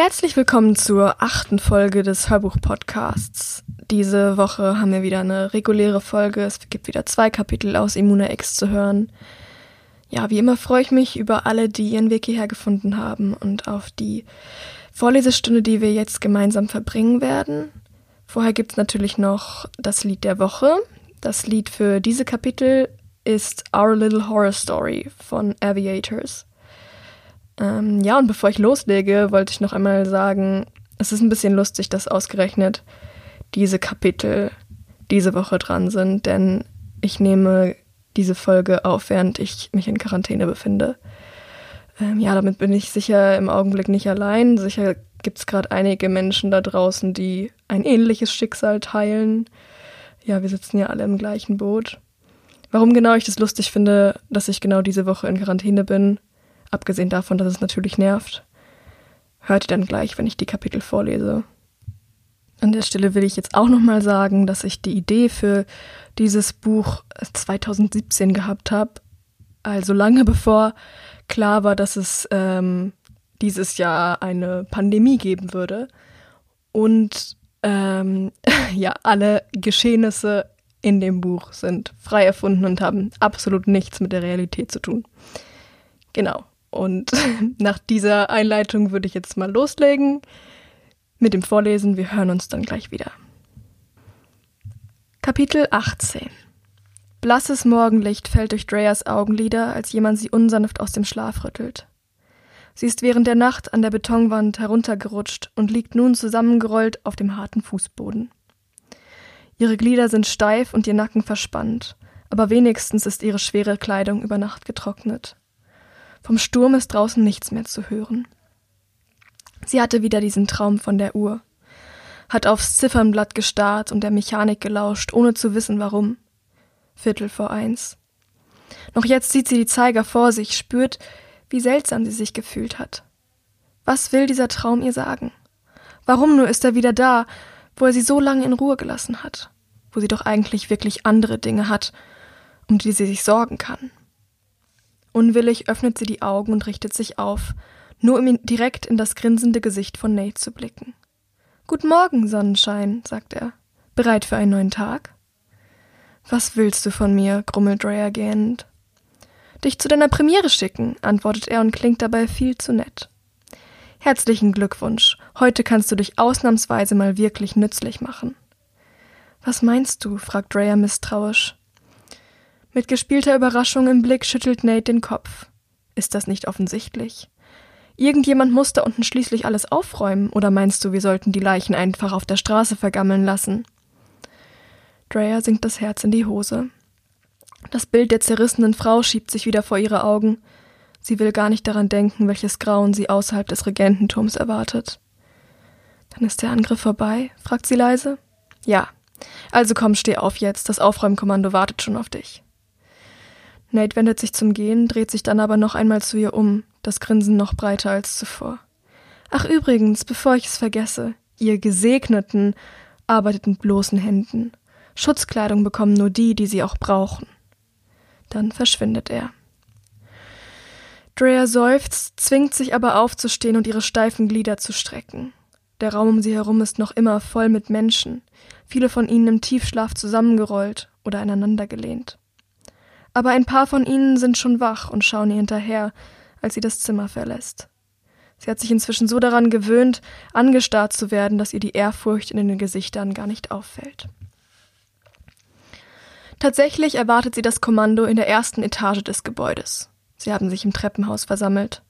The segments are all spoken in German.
Herzlich willkommen zur achten Folge des Hörbuch-Podcasts. Diese Woche haben wir wieder eine reguläre Folge. Es gibt wieder zwei Kapitel aus Immuna X zu hören. Ja, wie immer freue ich mich über alle, die ihren Weg hierher gefunden haben und auf die Vorlesestunde, die wir jetzt gemeinsam verbringen werden. Vorher gibt es natürlich noch das Lied der Woche. Das Lied für diese Kapitel ist Our Little Horror Story von Aviators. Ähm, ja, und bevor ich loslege, wollte ich noch einmal sagen, es ist ein bisschen lustig, dass ausgerechnet diese Kapitel diese Woche dran sind, denn ich nehme diese Folge auf, während ich mich in Quarantäne befinde. Ähm, ja, damit bin ich sicher im Augenblick nicht allein. Sicher gibt es gerade einige Menschen da draußen, die ein ähnliches Schicksal teilen. Ja, wir sitzen ja alle im gleichen Boot. Warum genau ich das lustig finde, dass ich genau diese Woche in Quarantäne bin, Abgesehen davon, dass es natürlich nervt, hört ihr dann gleich, wenn ich die Kapitel vorlese. An der Stelle will ich jetzt auch nochmal sagen, dass ich die Idee für dieses Buch 2017 gehabt habe, also lange bevor klar war, dass es ähm, dieses Jahr eine Pandemie geben würde und ähm, ja, alle Geschehnisse in dem Buch sind frei erfunden und haben absolut nichts mit der Realität zu tun. Genau. Und nach dieser Einleitung würde ich jetzt mal loslegen mit dem Vorlesen. Wir hören uns dann gleich wieder. Kapitel 18 Blasses Morgenlicht fällt durch Dreas Augenlider, als jemand sie unsanft aus dem Schlaf rüttelt. Sie ist während der Nacht an der Betonwand heruntergerutscht und liegt nun zusammengerollt auf dem harten Fußboden. Ihre Glieder sind steif und ihr Nacken verspannt, aber wenigstens ist ihre schwere Kleidung über Nacht getrocknet. Vom Sturm ist draußen nichts mehr zu hören. Sie hatte wieder diesen Traum von der Uhr, hat aufs Ziffernblatt gestarrt und der Mechanik gelauscht, ohne zu wissen warum. Viertel vor eins. Noch jetzt sieht sie die Zeiger vor sich, spürt, wie seltsam sie sich gefühlt hat. Was will dieser Traum ihr sagen? Warum nur ist er wieder da, wo er sie so lange in Ruhe gelassen hat, wo sie doch eigentlich wirklich andere Dinge hat, um die sie sich sorgen kann? Unwillig öffnet sie die Augen und richtet sich auf, nur um direkt in das grinsende Gesicht von Nate zu blicken. Guten Morgen, Sonnenschein, sagt er. Bereit für einen neuen Tag? Was willst du von mir? grummelt Drea gähnend. Dich zu deiner Premiere schicken, antwortet er und klingt dabei viel zu nett. Herzlichen Glückwunsch. Heute kannst du dich ausnahmsweise mal wirklich nützlich machen. Was meinst du? fragt Drea misstrauisch. Mit gespielter Überraschung im Blick schüttelt Nate den Kopf. Ist das nicht offensichtlich? Irgendjemand muss da unten schließlich alles aufräumen, oder meinst du, wir sollten die Leichen einfach auf der Straße vergammeln lassen? Drea sinkt das Herz in die Hose. Das Bild der zerrissenen Frau schiebt sich wieder vor ihre Augen. Sie will gar nicht daran denken, welches Grauen sie außerhalb des Regententurms erwartet. Dann ist der Angriff vorbei? fragt sie leise. Ja. Also komm, steh auf jetzt, das Aufräumkommando wartet schon auf dich. Nate wendet sich zum Gehen, dreht sich dann aber noch einmal zu ihr um, das Grinsen noch breiter als zuvor. Ach übrigens, bevor ich es vergesse, ihr Gesegneten arbeitet mit bloßen Händen. Schutzkleidung bekommen nur die, die sie auch brauchen. Dann verschwindet er. Drea seufzt, zwingt sich aber aufzustehen und ihre steifen Glieder zu strecken. Der Raum um sie herum ist noch immer voll mit Menschen, viele von ihnen im Tiefschlaf zusammengerollt oder aneinandergelehnt aber ein paar von ihnen sind schon wach und schauen ihr hinterher, als sie das Zimmer verlässt. Sie hat sich inzwischen so daran gewöhnt, angestarrt zu werden, dass ihr die Ehrfurcht in den Gesichtern gar nicht auffällt. Tatsächlich erwartet sie das Kommando in der ersten Etage des Gebäudes. Sie haben sich im Treppenhaus versammelt.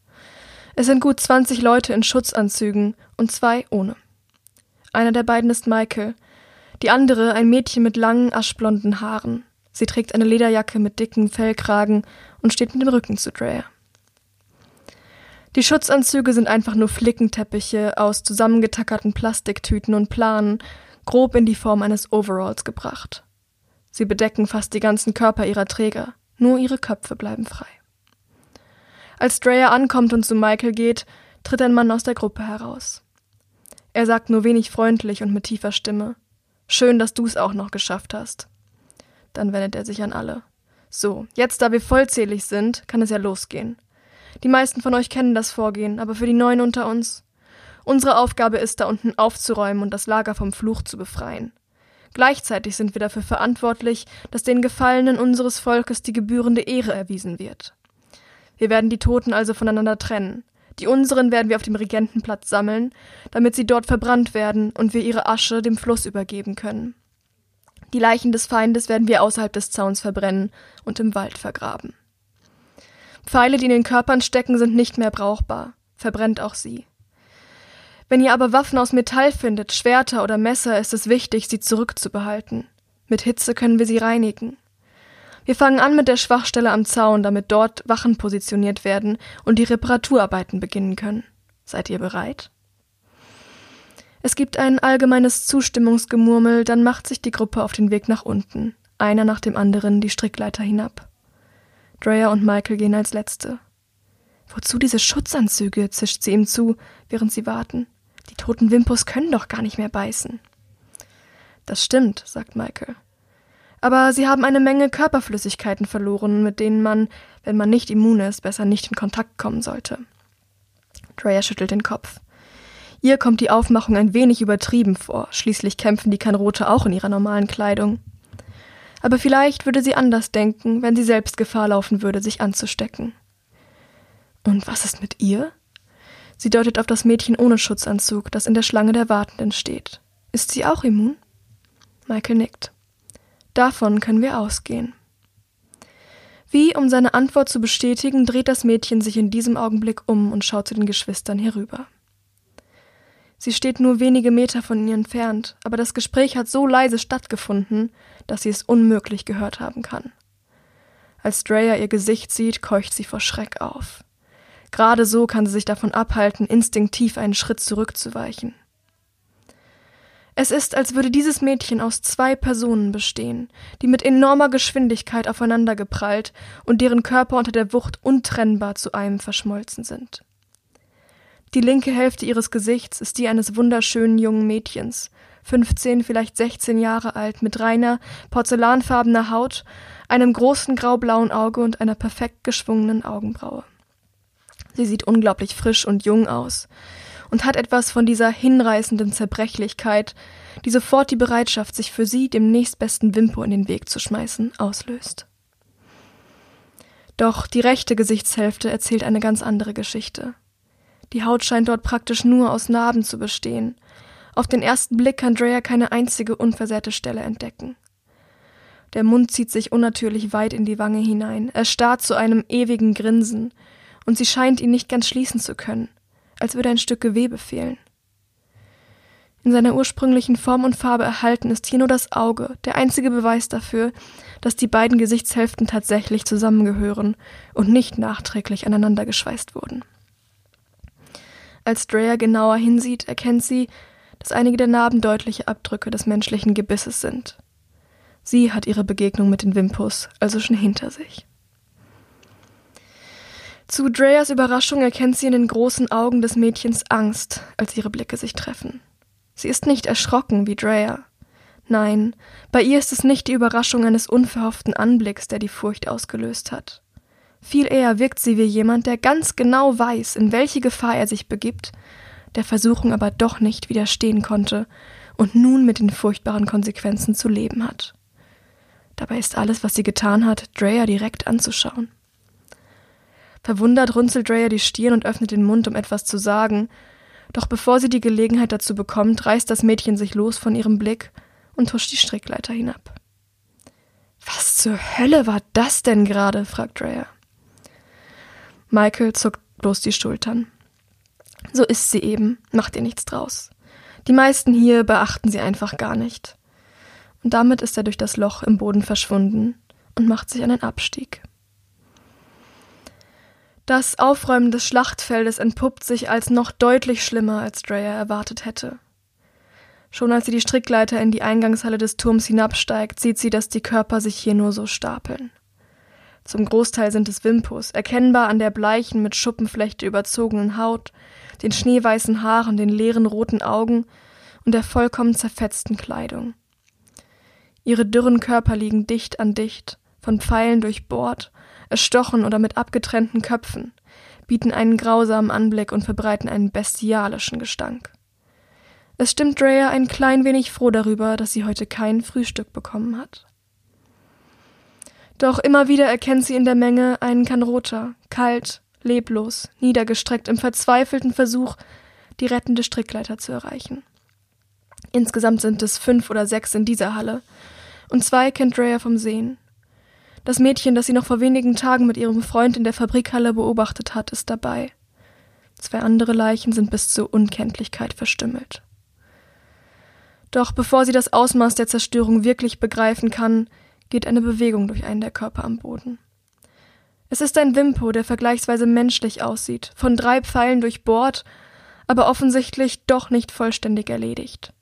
Es sind gut 20 Leute in Schutzanzügen und zwei ohne. Einer der beiden ist Michael, die andere ein Mädchen mit langen, aschblonden Haaren. Sie trägt eine Lederjacke mit dicken Fellkragen und steht mit dem Rücken zu Drea. Die Schutzanzüge sind einfach nur Flickenteppiche aus zusammengetackerten Plastiktüten und Planen, grob in die Form eines Overalls gebracht. Sie bedecken fast die ganzen Körper ihrer Träger, nur ihre Köpfe bleiben frei. Als Drea ankommt und zu Michael geht, tritt ein Mann aus der Gruppe heraus. Er sagt nur wenig freundlich und mit tiefer Stimme: Schön, dass du es auch noch geschafft hast. Dann wendet er sich an alle. So, jetzt da wir vollzählig sind, kann es ja losgehen. Die meisten von euch kennen das Vorgehen, aber für die Neuen unter uns. Unsere Aufgabe ist, da unten aufzuräumen und das Lager vom Fluch zu befreien. Gleichzeitig sind wir dafür verantwortlich, dass den Gefallenen unseres Volkes die gebührende Ehre erwiesen wird. Wir werden die Toten also voneinander trennen. Die unseren werden wir auf dem Regentenplatz sammeln, damit sie dort verbrannt werden und wir ihre Asche dem Fluss übergeben können. Die Leichen des Feindes werden wir außerhalb des Zauns verbrennen und im Wald vergraben. Pfeile, die in den Körpern stecken, sind nicht mehr brauchbar. Verbrennt auch sie. Wenn ihr aber Waffen aus Metall findet, Schwerter oder Messer, ist es wichtig, sie zurückzubehalten. Mit Hitze können wir sie reinigen. Wir fangen an mit der Schwachstelle am Zaun, damit dort Wachen positioniert werden und die Reparaturarbeiten beginnen können. Seid ihr bereit? Es gibt ein allgemeines Zustimmungsgemurmel, dann macht sich die Gruppe auf den Weg nach unten, einer nach dem anderen die Strickleiter hinab. Drea und Michael gehen als Letzte. Wozu diese Schutzanzüge? zischt sie ihm zu, während sie warten. Die toten Wimpus können doch gar nicht mehr beißen. Das stimmt, sagt Michael. Aber sie haben eine Menge Körperflüssigkeiten verloren, mit denen man, wenn man nicht immun ist, besser nicht in Kontakt kommen sollte. Drea schüttelt den Kopf. Ihr kommt die Aufmachung ein wenig übertrieben vor, schließlich kämpfen die Kanrote auch in ihrer normalen Kleidung. Aber vielleicht würde sie anders denken, wenn sie selbst Gefahr laufen würde, sich anzustecken. Und was ist mit ihr? Sie deutet auf das Mädchen ohne Schutzanzug, das in der Schlange der Wartenden steht. Ist sie auch immun? Michael nickt. Davon können wir ausgehen. Wie, um seine Antwort zu bestätigen, dreht das Mädchen sich in diesem Augenblick um und schaut zu den Geschwistern herüber. Sie steht nur wenige Meter von ihnen entfernt, aber das Gespräch hat so leise stattgefunden, dass sie es unmöglich gehört haben kann. Als Dreyer ihr Gesicht sieht, keucht sie vor Schreck auf. Gerade so kann sie sich davon abhalten, instinktiv einen Schritt zurückzuweichen. Es ist, als würde dieses Mädchen aus zwei Personen bestehen, die mit enormer Geschwindigkeit aufeinandergeprallt und deren Körper unter der Wucht untrennbar zu einem verschmolzen sind. Die linke Hälfte ihres Gesichts ist die eines wunderschönen jungen Mädchens, 15, vielleicht 16 Jahre alt, mit reiner, porzellanfarbener Haut, einem großen graublauen Auge und einer perfekt geschwungenen Augenbraue. Sie sieht unglaublich frisch und jung aus und hat etwas von dieser hinreißenden Zerbrechlichkeit, die sofort die Bereitschaft, sich für sie dem nächstbesten Wimpo in den Weg zu schmeißen, auslöst. Doch die rechte Gesichtshälfte erzählt eine ganz andere Geschichte. Die Haut scheint dort praktisch nur aus Narben zu bestehen. Auf den ersten Blick kann Drea keine einzige unversehrte Stelle entdecken. Der Mund zieht sich unnatürlich weit in die Wange hinein, er starrt zu einem ewigen Grinsen, und sie scheint ihn nicht ganz schließen zu können, als würde ein Stück Gewebe fehlen. In seiner ursprünglichen Form und Farbe erhalten ist hier nur das Auge, der einzige Beweis dafür, dass die beiden Gesichtshälften tatsächlich zusammengehören und nicht nachträglich aneinander geschweißt wurden. Als Drea genauer hinsieht, erkennt sie, dass einige der Narben deutliche Abdrücke des menschlichen Gebisses sind. Sie hat ihre Begegnung mit den Wimpus also schon hinter sich. Zu Dreas Überraschung erkennt sie in den großen Augen des Mädchens Angst, als ihre Blicke sich treffen. Sie ist nicht erschrocken wie Drea. Nein, bei ihr ist es nicht die Überraschung eines unverhofften Anblicks, der die Furcht ausgelöst hat. Viel eher wirkt sie wie jemand, der ganz genau weiß, in welche Gefahr er sich begibt, der Versuchung aber doch nicht widerstehen konnte und nun mit den furchtbaren Konsequenzen zu leben hat. Dabei ist alles, was sie getan hat, Drea direkt anzuschauen. Verwundert runzelt Drea die Stirn und öffnet den Mund, um etwas zu sagen. Doch bevor sie die Gelegenheit dazu bekommt, reißt das Mädchen sich los von ihrem Blick und huscht die Strickleiter hinab. Was zur Hölle war das denn gerade? fragt Drea. Michael zuckt bloß die Schultern. So ist sie eben, macht ihr nichts draus. Die meisten hier beachten sie einfach gar nicht. Und damit ist er durch das Loch im Boden verschwunden und macht sich einen Abstieg. Das Aufräumen des Schlachtfeldes entpuppt sich als noch deutlich schlimmer, als Dreyer erwartet hätte. Schon als sie die Strickleiter in die Eingangshalle des Turms hinabsteigt, sieht sie, dass die Körper sich hier nur so stapeln. Zum Großteil sind es Wimpus, erkennbar an der bleichen, mit Schuppenflechte überzogenen Haut, den schneeweißen Haaren, den leeren roten Augen und der vollkommen zerfetzten Kleidung. Ihre dürren Körper liegen dicht an dicht, von Pfeilen durchbohrt erstochen oder mit abgetrennten Köpfen. bieten einen grausamen Anblick und verbreiten einen bestialischen Gestank. Es stimmt Drea ein klein wenig froh darüber, dass sie heute kein Frühstück bekommen hat. Doch immer wieder erkennt sie in der Menge einen Kanrota, kalt, leblos, niedergestreckt im verzweifelten Versuch, die rettende Strickleiter zu erreichen. Insgesamt sind es fünf oder sechs in dieser Halle, und zwei kennt Drea vom Sehen. Das Mädchen, das sie noch vor wenigen Tagen mit ihrem Freund in der Fabrikhalle beobachtet hat, ist dabei. Zwei andere Leichen sind bis zur Unkenntlichkeit verstümmelt. Doch bevor sie das Ausmaß der Zerstörung wirklich begreifen kann, geht eine Bewegung durch einen der Körper am Boden. Es ist ein Wimpo, der vergleichsweise menschlich aussieht, von drei Pfeilen durchbohrt, aber offensichtlich doch nicht vollständig erledigt.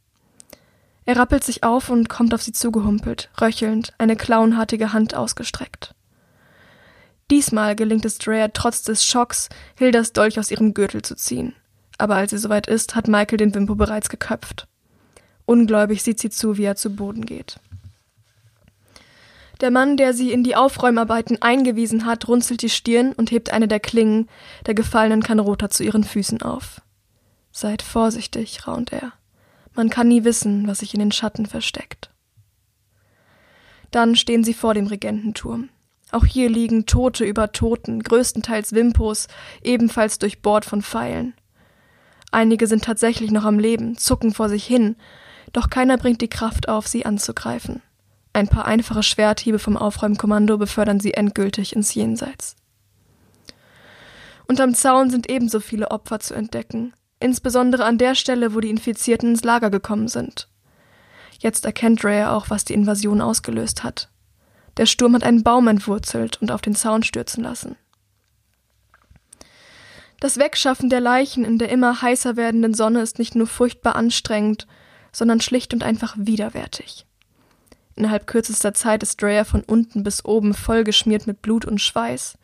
Er rappelt sich auf und kommt auf sie zugehumpelt, röchelnd, eine klauenhartige Hand ausgestreckt. Diesmal gelingt es Drea trotz des Schocks, Hildas Dolch aus ihrem Gürtel zu ziehen. Aber als sie soweit ist, hat Michael den Wimpo bereits geköpft. Ungläubig sieht sie zu, wie er zu Boden geht. Der Mann, der sie in die Aufräumarbeiten eingewiesen hat, runzelt die Stirn und hebt eine der Klingen der gefallenen Kanrota zu ihren Füßen auf. Seid vorsichtig, raunt er. Man kann nie wissen, was sich in den Schatten versteckt. Dann stehen sie vor dem Regententurm. Auch hier liegen Tote über Toten, größtenteils Wimpos, ebenfalls durchbohrt von Pfeilen. Einige sind tatsächlich noch am Leben, zucken vor sich hin, doch keiner bringt die Kraft auf, sie anzugreifen. Ein paar einfache Schwerthiebe vom Aufräumkommando befördern sie endgültig ins Jenseits. Unterm Zaun sind ebenso viele Opfer zu entdecken, insbesondere an der Stelle, wo die Infizierten ins Lager gekommen sind. Jetzt erkennt Rhea auch, was die Invasion ausgelöst hat. Der Sturm hat einen Baum entwurzelt und auf den Zaun stürzen lassen. Das Wegschaffen der Leichen in der immer heißer werdenden Sonne ist nicht nur furchtbar anstrengend, sondern schlicht und einfach widerwärtig. Innerhalb kürzester Zeit ist Dreyer von unten bis oben vollgeschmiert mit Blut und Schweiß,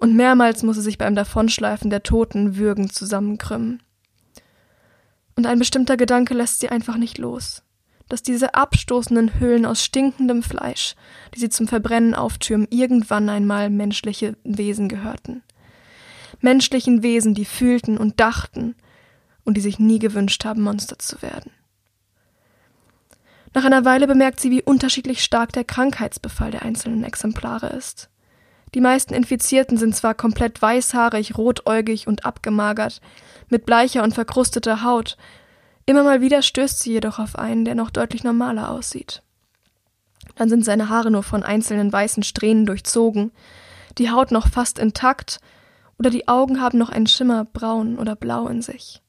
und mehrmals muss er sich beim Davonschleifen der Toten würgend zusammenkrümmen. Und ein bestimmter Gedanke lässt sie einfach nicht los, dass diese abstoßenden Hüllen aus stinkendem Fleisch, die sie zum Verbrennen auftürmen, irgendwann einmal menschliche Wesen gehörten. Menschlichen Wesen, die fühlten und dachten und die sich nie gewünscht haben, Monster zu werden. Nach einer Weile bemerkt sie, wie unterschiedlich stark der Krankheitsbefall der einzelnen Exemplare ist. Die meisten Infizierten sind zwar komplett weißhaarig, rotäugig und abgemagert, mit bleicher und verkrusteter Haut, immer mal wieder stößt sie jedoch auf einen, der noch deutlich normaler aussieht. Dann sind seine Haare nur von einzelnen weißen Strähnen durchzogen, die Haut noch fast intakt oder die Augen haben noch einen Schimmer braun oder blau in sich.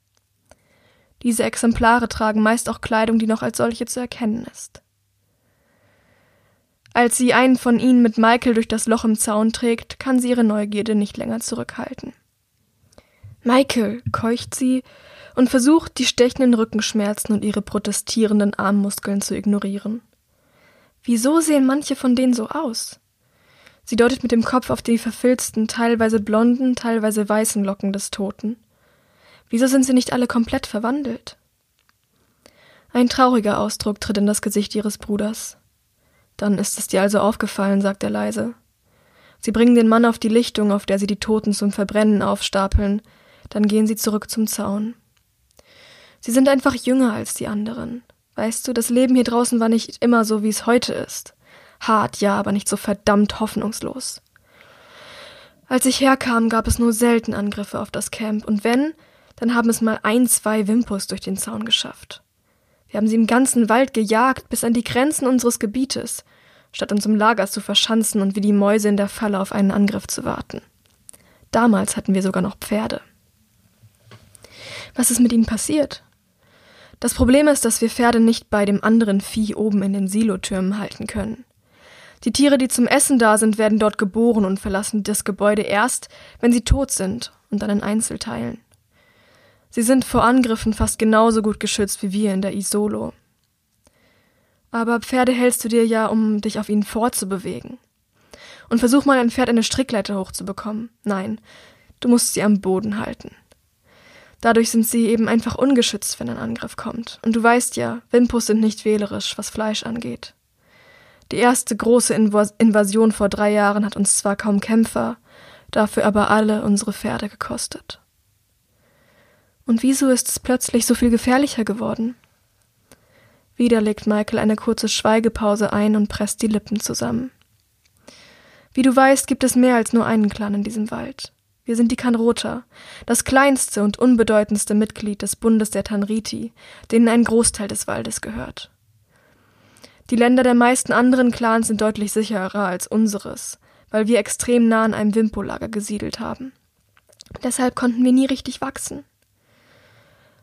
Diese Exemplare tragen meist auch Kleidung, die noch als solche zu erkennen ist. Als sie einen von ihnen mit Michael durch das Loch im Zaun trägt, kann sie ihre Neugierde nicht länger zurückhalten. Michael, keucht sie und versucht, die stechenden Rückenschmerzen und ihre protestierenden Armmuskeln zu ignorieren. Wieso sehen manche von denen so aus? Sie deutet mit dem Kopf auf die verfilzten, teilweise blonden, teilweise weißen Locken des Toten. Wieso sind sie nicht alle komplett verwandelt? Ein trauriger Ausdruck tritt in das Gesicht ihres Bruders. Dann ist es dir also aufgefallen, sagt er leise. Sie bringen den Mann auf die Lichtung, auf der sie die Toten zum Verbrennen aufstapeln, dann gehen sie zurück zum Zaun. Sie sind einfach jünger als die anderen. Weißt du, das Leben hier draußen war nicht immer so, wie es heute ist. Hart, ja, aber nicht so verdammt hoffnungslos. Als ich herkam, gab es nur selten Angriffe auf das Camp, und wenn, dann haben es mal ein, zwei Wimpus durch den Zaun geschafft. Wir haben sie im ganzen Wald gejagt, bis an die Grenzen unseres Gebietes, statt uns im Lager zu verschanzen und wie die Mäuse in der Falle auf einen Angriff zu warten. Damals hatten wir sogar noch Pferde. Was ist mit ihnen passiert? Das Problem ist, dass wir Pferde nicht bei dem anderen Vieh oben in den Silotürmen halten können. Die Tiere, die zum Essen da sind, werden dort geboren und verlassen das Gebäude erst, wenn sie tot sind und dann in Einzelteilen. Sie sind vor Angriffen fast genauso gut geschützt wie wir in der Isolo. Aber Pferde hältst du dir ja, um dich auf ihnen fortzubewegen. Und versuch mal ein Pferd eine Strickleiter hochzubekommen. Nein, du musst sie am Boden halten. Dadurch sind sie eben einfach ungeschützt, wenn ein Angriff kommt. Und du weißt ja, Wimpus sind nicht wählerisch, was Fleisch angeht. Die erste große Invasion vor drei Jahren hat uns zwar kaum Kämpfer, dafür aber alle unsere Pferde gekostet. Und wieso ist es plötzlich so viel gefährlicher geworden? Wieder legt Michael eine kurze Schweigepause ein und presst die Lippen zusammen. Wie du weißt, gibt es mehr als nur einen Clan in diesem Wald. Wir sind die Kanrota, das kleinste und unbedeutendste Mitglied des Bundes der Tanriti, denen ein Großteil des Waldes gehört. Die Länder der meisten anderen Clans sind deutlich sicherer als unseres, weil wir extrem nah an einem Wimpo-Lager gesiedelt haben. Deshalb konnten wir nie richtig wachsen.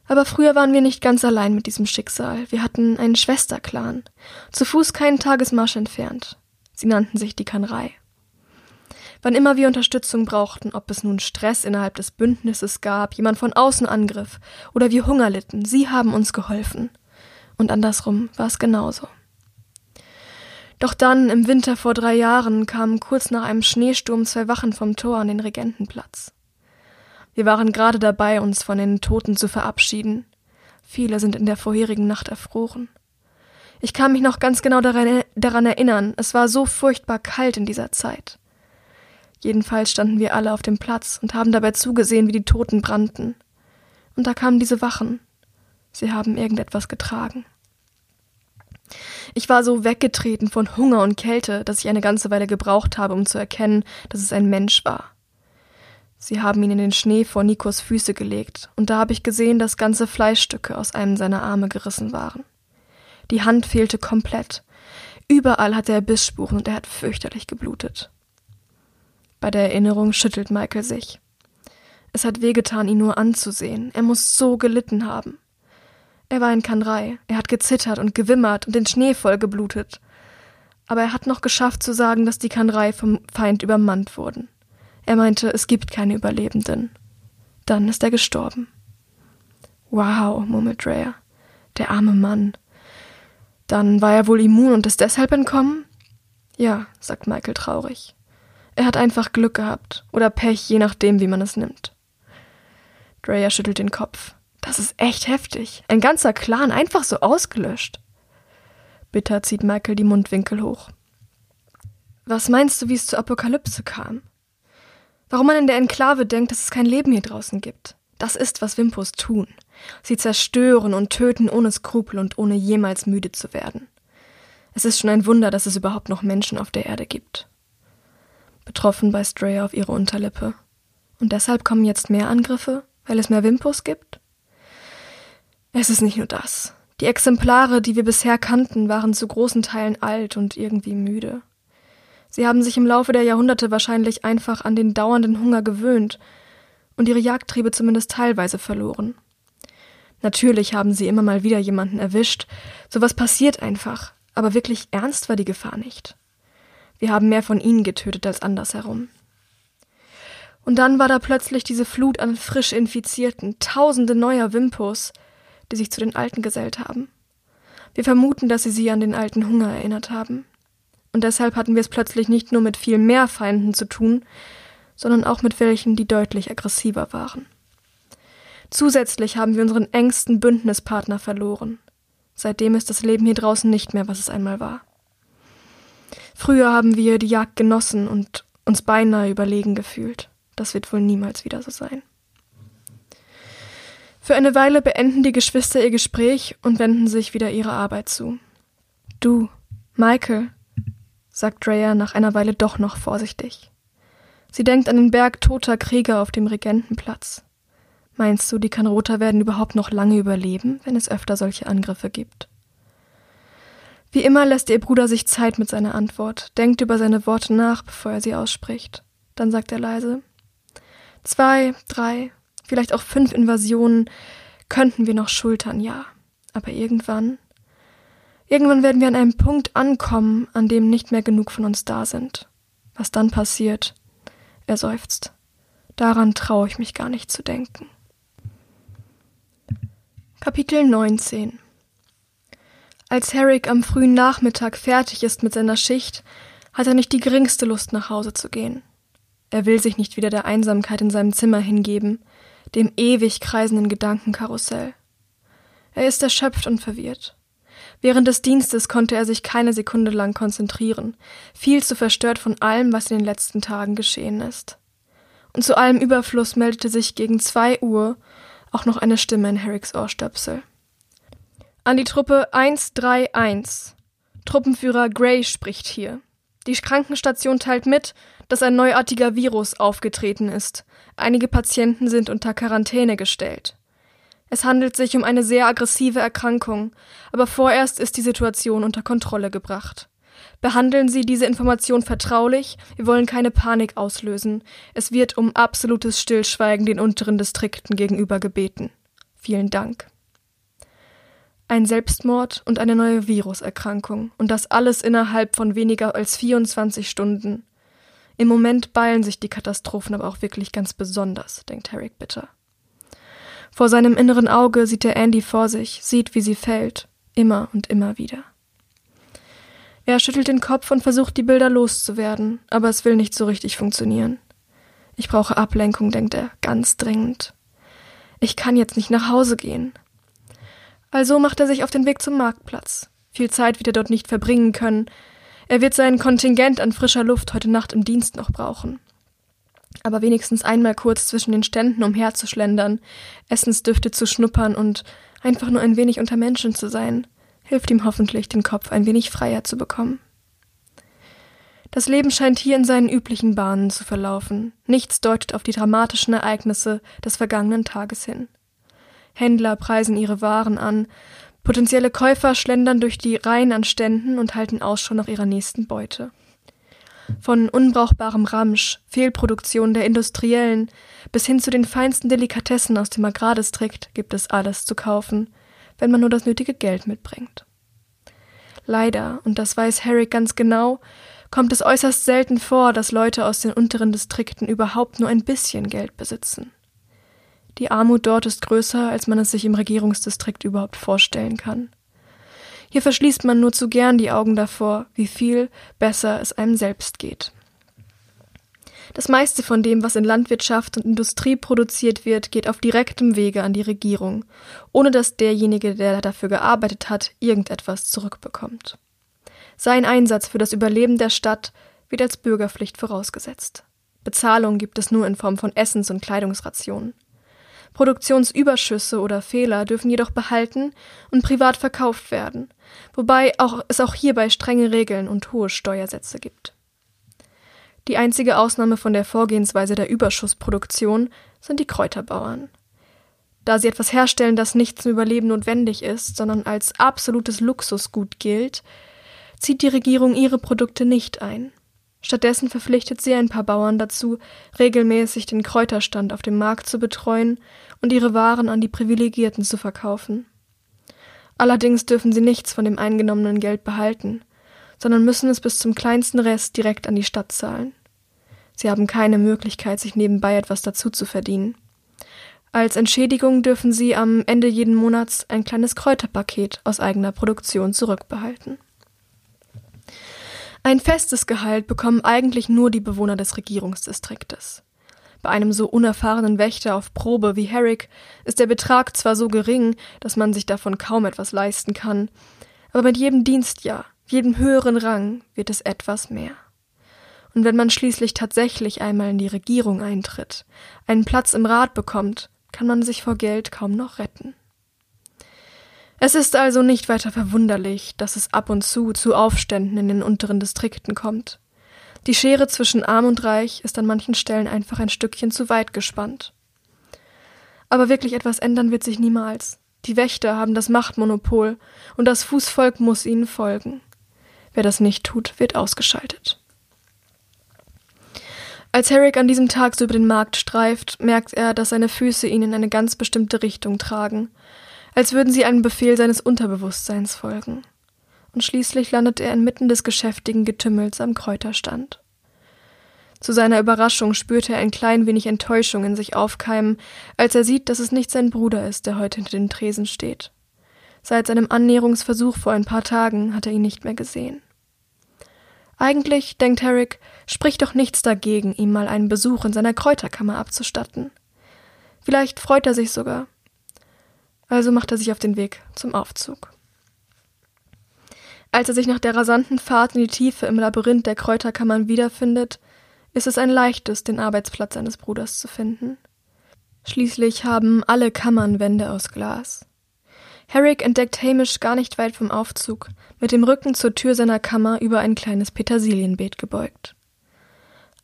Aber früher waren wir nicht ganz allein mit diesem Schicksal. Wir hatten einen Schwesterclan, zu Fuß keinen Tagesmarsch entfernt. Sie nannten sich die Kanrei. Wann immer wir Unterstützung brauchten, ob es nun Stress innerhalb des Bündnisses gab, jemand von außen angriff oder wir Hunger litten, sie haben uns geholfen. Und andersrum war es genauso. Doch dann, im Winter vor drei Jahren, kamen kurz nach einem Schneesturm zwei Wachen vom Tor an den Regentenplatz. Wir waren gerade dabei, uns von den Toten zu verabschieden. Viele sind in der vorherigen Nacht erfroren. Ich kann mich noch ganz genau daran, daran erinnern, es war so furchtbar kalt in dieser Zeit. Jedenfalls standen wir alle auf dem Platz und haben dabei zugesehen, wie die Toten brannten. Und da kamen diese Wachen. Sie haben irgendetwas getragen. Ich war so weggetreten von Hunger und Kälte, dass ich eine ganze Weile gebraucht habe, um zu erkennen, dass es ein Mensch war. Sie haben ihn in den Schnee vor Nikos Füße gelegt, und da habe ich gesehen, dass ganze Fleischstücke aus einem seiner Arme gerissen waren. Die Hand fehlte komplett. Überall hatte er Bissspuren und er hat fürchterlich geblutet. Bei der Erinnerung schüttelt Michael sich. Es hat wehgetan, ihn nur anzusehen. Er muss so gelitten haben. Er war in Kanrei. Er hat gezittert und gewimmert und den Schnee voll geblutet. Aber er hat noch geschafft zu sagen, dass die Kanrei vom Feind übermannt wurden. Er meinte, es gibt keine Überlebenden. Dann ist er gestorben. Wow, murmelt Dreyer. Der arme Mann. Dann war er wohl immun und ist deshalb entkommen? Ja, sagt Michael traurig. Er hat einfach Glück gehabt oder Pech, je nachdem, wie man es nimmt. Dreyer schüttelt den Kopf. Das ist echt heftig. Ein ganzer Clan einfach so ausgelöscht. Bitter zieht Michael die Mundwinkel hoch. Was meinst du, wie es zur Apokalypse kam? Warum man in der Enklave denkt, dass es kein Leben hier draußen gibt? Das ist, was Wimpos tun. Sie zerstören und töten ohne Skrupel und ohne jemals müde zu werden. Es ist schon ein Wunder, dass es überhaupt noch Menschen auf der Erde gibt. Betroffen beißt Drea auf ihre Unterlippe. Und deshalb kommen jetzt mehr Angriffe, weil es mehr Wimpos gibt? Es ist nicht nur das. Die Exemplare, die wir bisher kannten, waren zu großen Teilen alt und irgendwie müde. Sie haben sich im Laufe der Jahrhunderte wahrscheinlich einfach an den dauernden Hunger gewöhnt und ihre Jagdtriebe zumindest teilweise verloren. Natürlich haben sie immer mal wieder jemanden erwischt, sowas passiert einfach, aber wirklich ernst war die Gefahr nicht. Wir haben mehr von ihnen getötet als andersherum. Und dann war da plötzlich diese Flut an frisch Infizierten, tausende neuer Wimpos, die sich zu den Alten gesellt haben. Wir vermuten, dass sie sie an den alten Hunger erinnert haben. Und deshalb hatten wir es plötzlich nicht nur mit viel mehr Feinden zu tun, sondern auch mit welchen, die deutlich aggressiver waren. Zusätzlich haben wir unseren engsten Bündnispartner verloren. Seitdem ist das Leben hier draußen nicht mehr, was es einmal war. Früher haben wir die Jagd genossen und uns beinahe überlegen gefühlt. Das wird wohl niemals wieder so sein. Für eine Weile beenden die Geschwister ihr Gespräch und wenden sich wieder ihrer Arbeit zu. Du, Michael, sagt Drea nach einer Weile doch noch vorsichtig. Sie denkt an den Berg toter Krieger auf dem Regentenplatz. Meinst du, die Kanroter werden überhaupt noch lange überleben, wenn es öfter solche Angriffe gibt? Wie immer lässt ihr Bruder sich Zeit mit seiner Antwort, denkt über seine Worte nach, bevor er sie ausspricht. Dann sagt er leise Zwei, drei, vielleicht auch fünf Invasionen könnten wir noch schultern, ja. Aber irgendwann, irgendwann werden wir an einem Punkt ankommen, an dem nicht mehr genug von uns da sind. Was dann passiert, er seufzt. Daran traue ich mich gar nicht zu denken. Kapitel 19 Als Herrick am frühen Nachmittag fertig ist mit seiner Schicht, hat er nicht die geringste Lust nach Hause zu gehen. Er will sich nicht wieder der Einsamkeit in seinem Zimmer hingeben, dem ewig kreisenden Gedankenkarussell. Er ist erschöpft und verwirrt. Während des Dienstes konnte er sich keine Sekunde lang konzentrieren, viel zu verstört von allem, was in den letzten Tagen geschehen ist. Und zu allem Überfluss meldete sich gegen zwei Uhr auch noch eine Stimme in Harrys Ohrstöpsel. An die Truppe 131. Truppenführer Gray spricht hier. Die Krankenstation teilt mit, dass ein neuartiger Virus aufgetreten ist. Einige Patienten sind unter Quarantäne gestellt. Es handelt sich um eine sehr aggressive Erkrankung, aber vorerst ist die Situation unter Kontrolle gebracht. Behandeln Sie diese Information vertraulich, wir wollen keine Panik auslösen. Es wird um absolutes Stillschweigen den unteren Distrikten gegenüber gebeten. Vielen Dank. Ein Selbstmord und eine neue Viruserkrankung, und das alles innerhalb von weniger als 24 Stunden. Im Moment ballen sich die Katastrophen aber auch wirklich ganz besonders, denkt Herrick bitter. Vor seinem inneren Auge sieht er Andy vor sich, sieht, wie sie fällt, immer und immer wieder. Er schüttelt den Kopf und versucht, die Bilder loszuwerden, aber es will nicht so richtig funktionieren. Ich brauche Ablenkung, denkt er, ganz dringend. Ich kann jetzt nicht nach Hause gehen. Also macht er sich auf den Weg zum Marktplatz. Viel Zeit wird er dort nicht verbringen können. Er wird sein Kontingent an frischer Luft heute Nacht im Dienst noch brauchen. Aber wenigstens einmal kurz zwischen den Ständen umherzuschlendern, Essensdüfte zu schnuppern und einfach nur ein wenig unter Menschen zu sein, hilft ihm hoffentlich, den Kopf ein wenig freier zu bekommen. Das Leben scheint hier in seinen üblichen Bahnen zu verlaufen. Nichts deutet auf die dramatischen Ereignisse des vergangenen Tages hin. Händler preisen ihre Waren an, potenzielle Käufer schlendern durch die Reihen an Ständen und halten Ausschau nach ihrer nächsten Beute. Von unbrauchbarem Ramsch, Fehlproduktion der Industriellen bis hin zu den feinsten Delikatessen aus dem Agrardistrikt gibt es alles zu kaufen, wenn man nur das nötige Geld mitbringt. Leider, und das weiß Harry ganz genau, kommt es äußerst selten vor, dass Leute aus den unteren Distrikten überhaupt nur ein bisschen Geld besitzen. Die Armut dort ist größer, als man es sich im Regierungsdistrikt überhaupt vorstellen kann. Hier verschließt man nur zu gern die Augen davor, wie viel besser es einem selbst geht. Das meiste von dem, was in Landwirtschaft und Industrie produziert wird, geht auf direktem Wege an die Regierung, ohne dass derjenige, der dafür gearbeitet hat, irgendetwas zurückbekommt. Sein Einsatz für das Überleben der Stadt wird als Bürgerpflicht vorausgesetzt. Bezahlung gibt es nur in Form von Essens- und Kleidungsrationen. Produktionsüberschüsse oder Fehler dürfen jedoch behalten und privat verkauft werden, wobei auch, es auch hierbei strenge Regeln und hohe Steuersätze gibt. Die einzige Ausnahme von der Vorgehensweise der Überschussproduktion sind die Kräuterbauern. Da sie etwas herstellen, das nicht zum Überleben notwendig ist, sondern als absolutes Luxusgut gilt, zieht die Regierung ihre Produkte nicht ein. Stattdessen verpflichtet sie ein paar Bauern dazu, regelmäßig den Kräuterstand auf dem Markt zu betreuen und ihre Waren an die Privilegierten zu verkaufen. Allerdings dürfen sie nichts von dem eingenommenen Geld behalten, sondern müssen es bis zum kleinsten Rest direkt an die Stadt zahlen. Sie haben keine Möglichkeit, sich nebenbei etwas dazu zu verdienen. Als Entschädigung dürfen sie am Ende jeden Monats ein kleines Kräuterpaket aus eigener Produktion zurückbehalten. Ein festes Gehalt bekommen eigentlich nur die Bewohner des Regierungsdistriktes. Bei einem so unerfahrenen Wächter auf Probe wie Herrick ist der Betrag zwar so gering, dass man sich davon kaum etwas leisten kann, aber mit jedem Dienstjahr, jedem höheren Rang wird es etwas mehr. Und wenn man schließlich tatsächlich einmal in die Regierung eintritt, einen Platz im Rat bekommt, kann man sich vor Geld kaum noch retten. Es ist also nicht weiter verwunderlich, dass es ab und zu zu Aufständen in den unteren Distrikten kommt. Die Schere zwischen arm und reich ist an manchen Stellen einfach ein Stückchen zu weit gespannt. Aber wirklich etwas ändern wird sich niemals. Die Wächter haben das Machtmonopol und das Fußvolk muss ihnen folgen. Wer das nicht tut, wird ausgeschaltet. Als Herrick an diesem Tag so über den Markt streift, merkt er, dass seine Füße ihn in eine ganz bestimmte Richtung tragen als würden sie einem Befehl seines Unterbewusstseins folgen. Und schließlich landet er inmitten des geschäftigen Getümmels am Kräuterstand. Zu seiner Überraschung spürt er ein klein wenig Enttäuschung in sich aufkeimen, als er sieht, dass es nicht sein Bruder ist, der heute hinter dem Tresen steht. Seit seinem Annäherungsversuch vor ein paar Tagen hat er ihn nicht mehr gesehen. Eigentlich, denkt Herrick, spricht doch nichts dagegen, ihm mal einen Besuch in seiner Kräuterkammer abzustatten. Vielleicht freut er sich sogar, also macht er sich auf den Weg zum Aufzug. Als er sich nach der rasanten Fahrt in die Tiefe im Labyrinth der Kräuterkammern wiederfindet, ist es ein leichtes, den Arbeitsplatz seines Bruders zu finden. Schließlich haben alle Kammern Wände aus Glas. Herrick entdeckt Hamish gar nicht weit vom Aufzug, mit dem Rücken zur Tür seiner Kammer über ein kleines Petersilienbeet gebeugt.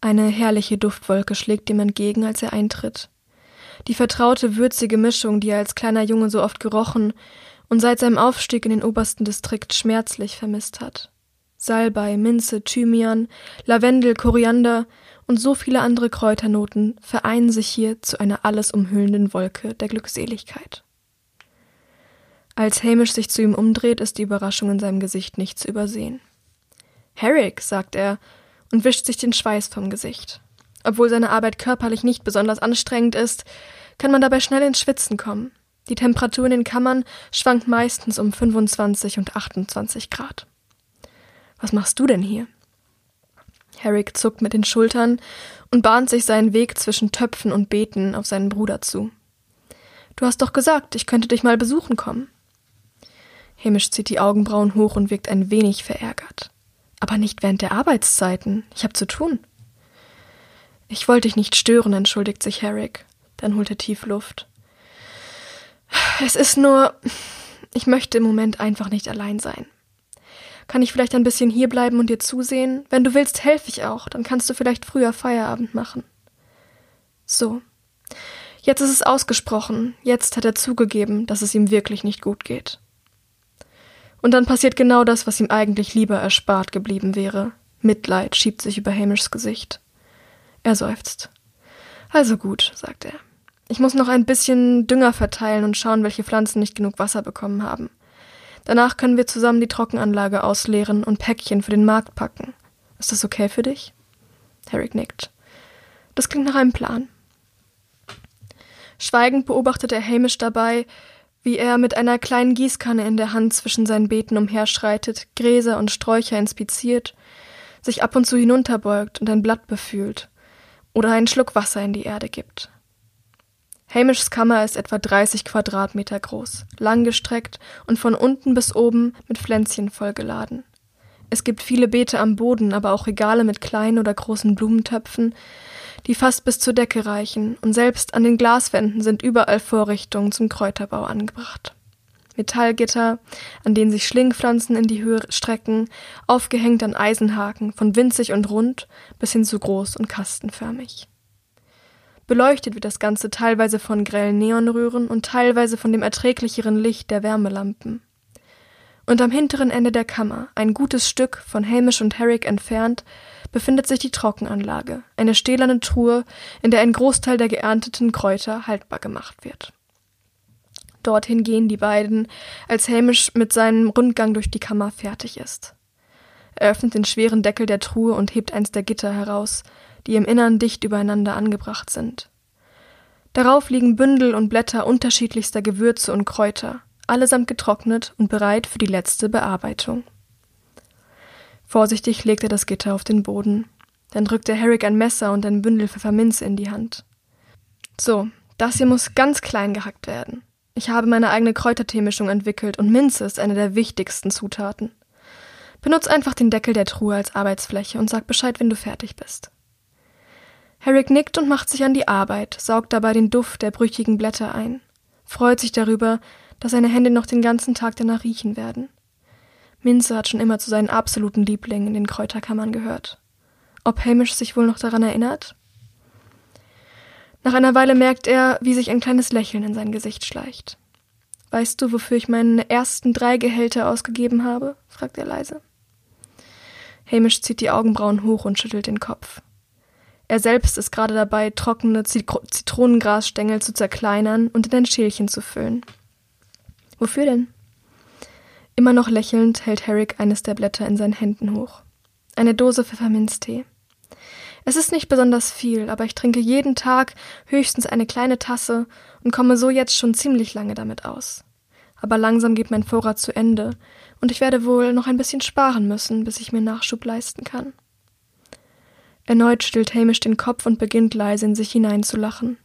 Eine herrliche Duftwolke schlägt ihm entgegen, als er eintritt. Die vertraute, würzige Mischung, die er als kleiner Junge so oft gerochen und seit seinem Aufstieg in den obersten Distrikt schmerzlich vermisst hat. Salbei, Minze, Thymian, Lavendel, Koriander und so viele andere Kräuternoten vereinen sich hier zu einer alles umhüllenden Wolke der Glückseligkeit. Als Hamish sich zu ihm umdreht, ist die Überraschung in seinem Gesicht nicht zu übersehen. Herrick, sagt er und wischt sich den Schweiß vom Gesicht. Obwohl seine Arbeit körperlich nicht besonders anstrengend ist, kann man dabei schnell ins Schwitzen kommen. Die Temperatur in den Kammern schwankt meistens um 25 und 28 Grad. Was machst du denn hier? Herrick zuckt mit den Schultern und bahnt sich seinen Weg zwischen Töpfen und Beeten auf seinen Bruder zu. Du hast doch gesagt, ich könnte dich mal besuchen kommen. Hamish zieht die Augenbrauen hoch und wirkt ein wenig verärgert. Aber nicht während der Arbeitszeiten. Ich habe zu tun. Ich wollte dich nicht stören, entschuldigt sich Herrick. Dann holt er tief Luft. Es ist nur. Ich möchte im Moment einfach nicht allein sein. Kann ich vielleicht ein bisschen hierbleiben und dir zusehen? Wenn du willst, helfe ich auch. Dann kannst du vielleicht früher Feierabend machen. So. Jetzt ist es ausgesprochen. Jetzt hat er zugegeben, dass es ihm wirklich nicht gut geht. Und dann passiert genau das, was ihm eigentlich lieber erspart geblieben wäre. Mitleid schiebt sich über Hamishs Gesicht. Er seufzt. Also gut, sagt er. Ich muss noch ein bisschen Dünger verteilen und schauen, welche Pflanzen nicht genug Wasser bekommen haben. Danach können wir zusammen die Trockenanlage ausleeren und Päckchen für den Markt packen. Ist das okay für dich? Herrick nickt. Das klingt nach einem Plan. Schweigend beobachtet er Hamish dabei, wie er mit einer kleinen Gießkanne in der Hand zwischen seinen Beeten umherschreitet, Gräser und Sträucher inspiziert, sich ab und zu hinunterbeugt und ein Blatt befühlt oder einen Schluck Wasser in die Erde gibt. Hamishs Kammer ist etwa 30 Quadratmeter groß, langgestreckt und von unten bis oben mit Pflänzchen vollgeladen. Es gibt viele Beete am Boden, aber auch Regale mit kleinen oder großen Blumentöpfen, die fast bis zur Decke reichen, und selbst an den Glaswänden sind überall Vorrichtungen zum Kräuterbau angebracht. Metallgitter, an denen sich Schlingpflanzen in die Höhe strecken, aufgehängt an Eisenhaken, von winzig und rund bis hin zu groß und kastenförmig. Beleuchtet wird das Ganze teilweise von grellen Neonröhren und teilweise von dem erträglicheren Licht der Wärmelampen. Und am hinteren Ende der Kammer, ein gutes Stück von Hamish und Herrick entfernt, befindet sich die Trockenanlage, eine stählerne Truhe, in der ein Großteil der geernteten Kräuter haltbar gemacht wird. Dorthin gehen die beiden, als Hamish mit seinem Rundgang durch die Kammer fertig ist. Er öffnet den schweren Deckel der Truhe und hebt eins der Gitter heraus, die im Innern dicht übereinander angebracht sind. Darauf liegen Bündel und Blätter unterschiedlichster Gewürze und Kräuter, allesamt getrocknet und bereit für die letzte Bearbeitung. Vorsichtig legt er das Gitter auf den Boden. Dann drückt er Herrick ein Messer und ein Bündel Pfefferminze in die Hand. So, das hier muss ganz klein gehackt werden. Ich habe meine eigene Kräuterteemischung entwickelt und Minze ist eine der wichtigsten Zutaten. Benutz einfach den Deckel der Truhe als Arbeitsfläche und sag Bescheid, wenn du fertig bist. Herrick nickt und macht sich an die Arbeit, saugt dabei den Duft der brüchigen Blätter ein, freut sich darüber, dass seine Hände noch den ganzen Tag danach riechen werden. Minze hat schon immer zu seinen absoluten Lieblingen in den Kräuterkammern gehört. Ob Hamish sich wohl noch daran erinnert? Nach einer Weile merkt er, wie sich ein kleines Lächeln in sein Gesicht schleicht. Weißt du, wofür ich meine ersten drei Gehälter ausgegeben habe? fragt er leise. Hamish zieht die Augenbrauen hoch und schüttelt den Kopf. Er selbst ist gerade dabei, trockene Zitronengrasstängel zu zerkleinern und in ein Schälchen zu füllen. Wofür denn? Immer noch lächelnd hält Herrick eines der Blätter in seinen Händen hoch. Eine Dose Pfefferminztee. Es ist nicht besonders viel, aber ich trinke jeden Tag höchstens eine kleine Tasse und komme so jetzt schon ziemlich lange damit aus. Aber langsam geht mein Vorrat zu Ende, und ich werde wohl noch ein bisschen sparen müssen, bis ich mir Nachschub leisten kann. Erneut stillt Hamish den Kopf und beginnt leise in sich hineinzulachen.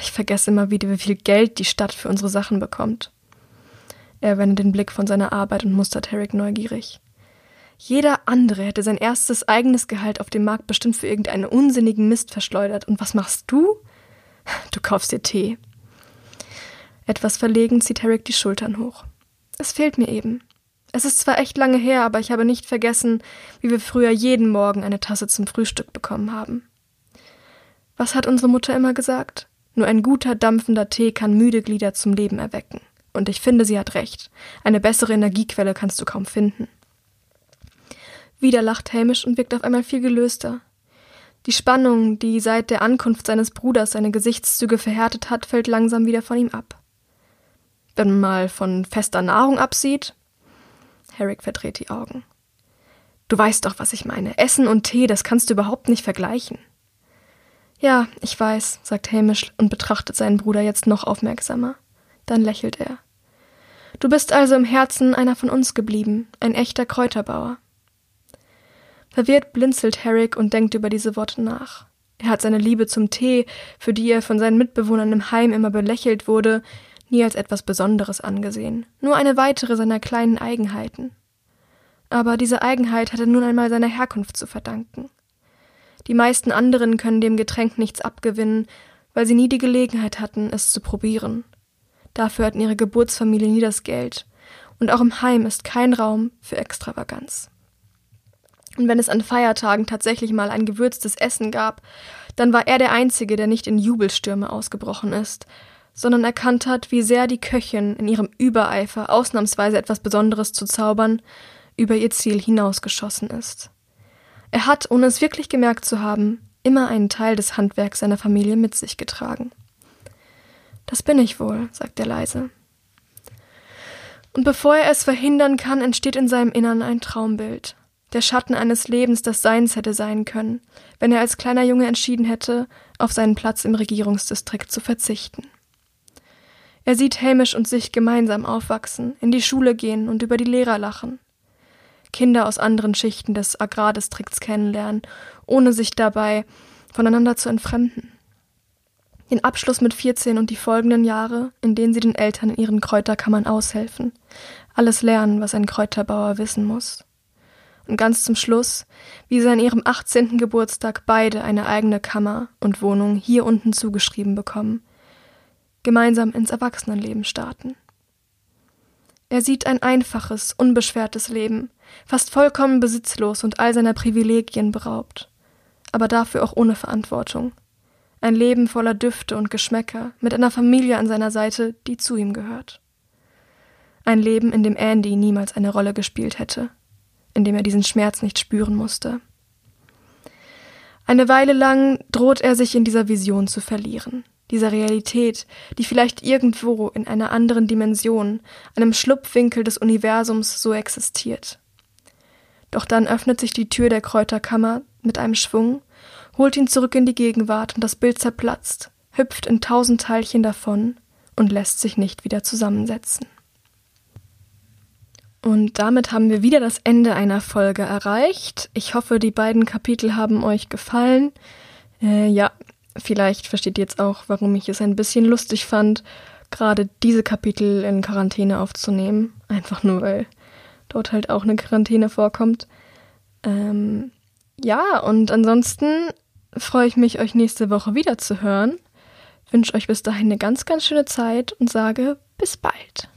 Ich vergesse immer wieder, wie viel Geld die Stadt für unsere Sachen bekommt. Er wendet den Blick von seiner Arbeit und mustert Herrick neugierig. Jeder andere hätte sein erstes eigenes Gehalt auf dem Markt bestimmt für irgendeinen unsinnigen Mist verschleudert. Und was machst du? Du kaufst dir Tee. Etwas verlegen zieht Herrick die Schultern hoch. Es fehlt mir eben. Es ist zwar echt lange her, aber ich habe nicht vergessen, wie wir früher jeden Morgen eine Tasse zum Frühstück bekommen haben. Was hat unsere Mutter immer gesagt? Nur ein guter, dampfender Tee kann müde Glieder zum Leben erwecken. Und ich finde, sie hat recht. Eine bessere Energiequelle kannst du kaum finden. Wieder lacht Hamish und wirkt auf einmal viel gelöster. Die Spannung, die seit der Ankunft seines Bruders seine Gesichtszüge verhärtet hat, fällt langsam wieder von ihm ab. Wenn man mal von fester Nahrung absieht. Herrick verdreht die Augen. Du weißt doch, was ich meine. Essen und Tee, das kannst du überhaupt nicht vergleichen. Ja, ich weiß, sagt Hamish und betrachtet seinen Bruder jetzt noch aufmerksamer. Dann lächelt er. Du bist also im Herzen einer von uns geblieben, ein echter Kräuterbauer. Verwirrt blinzelt Herrick und denkt über diese Worte nach. Er hat seine Liebe zum Tee, für die er von seinen Mitbewohnern im Heim immer belächelt wurde, nie als etwas Besonderes angesehen, nur eine weitere seiner kleinen Eigenheiten. Aber diese Eigenheit hat er nun einmal seiner Herkunft zu verdanken. Die meisten anderen können dem Getränk nichts abgewinnen, weil sie nie die Gelegenheit hatten, es zu probieren. Dafür hatten ihre Geburtsfamilie nie das Geld, und auch im Heim ist kein Raum für Extravaganz. Und wenn es an Feiertagen tatsächlich mal ein gewürztes Essen gab, dann war er der Einzige, der nicht in Jubelstürme ausgebrochen ist, sondern erkannt hat, wie sehr die Köchin in ihrem Übereifer, ausnahmsweise etwas Besonderes zu zaubern, über ihr Ziel hinausgeschossen ist. Er hat, ohne es wirklich gemerkt zu haben, immer einen Teil des Handwerks seiner Familie mit sich getragen. Das bin ich wohl, sagt er leise. Und bevor er es verhindern kann, entsteht in seinem Innern ein Traumbild. Der Schatten eines Lebens, das seins hätte sein können, wenn er als kleiner Junge entschieden hätte, auf seinen Platz im Regierungsdistrikt zu verzichten. Er sieht Hamish und sich gemeinsam aufwachsen, in die Schule gehen und über die Lehrer lachen. Kinder aus anderen Schichten des Agrardistrikts kennenlernen, ohne sich dabei voneinander zu entfremden. Den Abschluss mit 14 und die folgenden Jahre, in denen sie den Eltern in ihren Kräuterkammern aushelfen, alles lernen, was ein Kräuterbauer wissen muss. Und ganz zum Schluss, wie sie an ihrem 18. Geburtstag beide eine eigene Kammer und Wohnung hier unten zugeschrieben bekommen, gemeinsam ins Erwachsenenleben starten. Er sieht ein einfaches, unbeschwertes Leben, fast vollkommen besitzlos und all seiner Privilegien beraubt, aber dafür auch ohne Verantwortung. Ein Leben voller Düfte und Geschmäcker, mit einer Familie an seiner Seite, die zu ihm gehört. Ein Leben, in dem Andy niemals eine Rolle gespielt hätte, in dem er diesen Schmerz nicht spüren musste. Eine Weile lang droht er sich in dieser Vision zu verlieren, dieser Realität, die vielleicht irgendwo in einer anderen Dimension, einem Schlupfwinkel des Universums so existiert. Doch dann öffnet sich die Tür der Kräuterkammer mit einem Schwung, holt ihn zurück in die Gegenwart und das Bild zerplatzt, hüpft in tausend Teilchen davon und lässt sich nicht wieder zusammensetzen. Und damit haben wir wieder das Ende einer Folge erreicht. Ich hoffe, die beiden Kapitel haben euch gefallen. Äh, ja, vielleicht versteht ihr jetzt auch, warum ich es ein bisschen lustig fand, gerade diese Kapitel in Quarantäne aufzunehmen. Einfach nur, weil dort halt auch eine Quarantäne vorkommt. Ähm, ja, und ansonsten freue ich mich, euch nächste Woche wieder zu hören. Wünsche euch bis dahin eine ganz, ganz schöne Zeit und sage bis bald.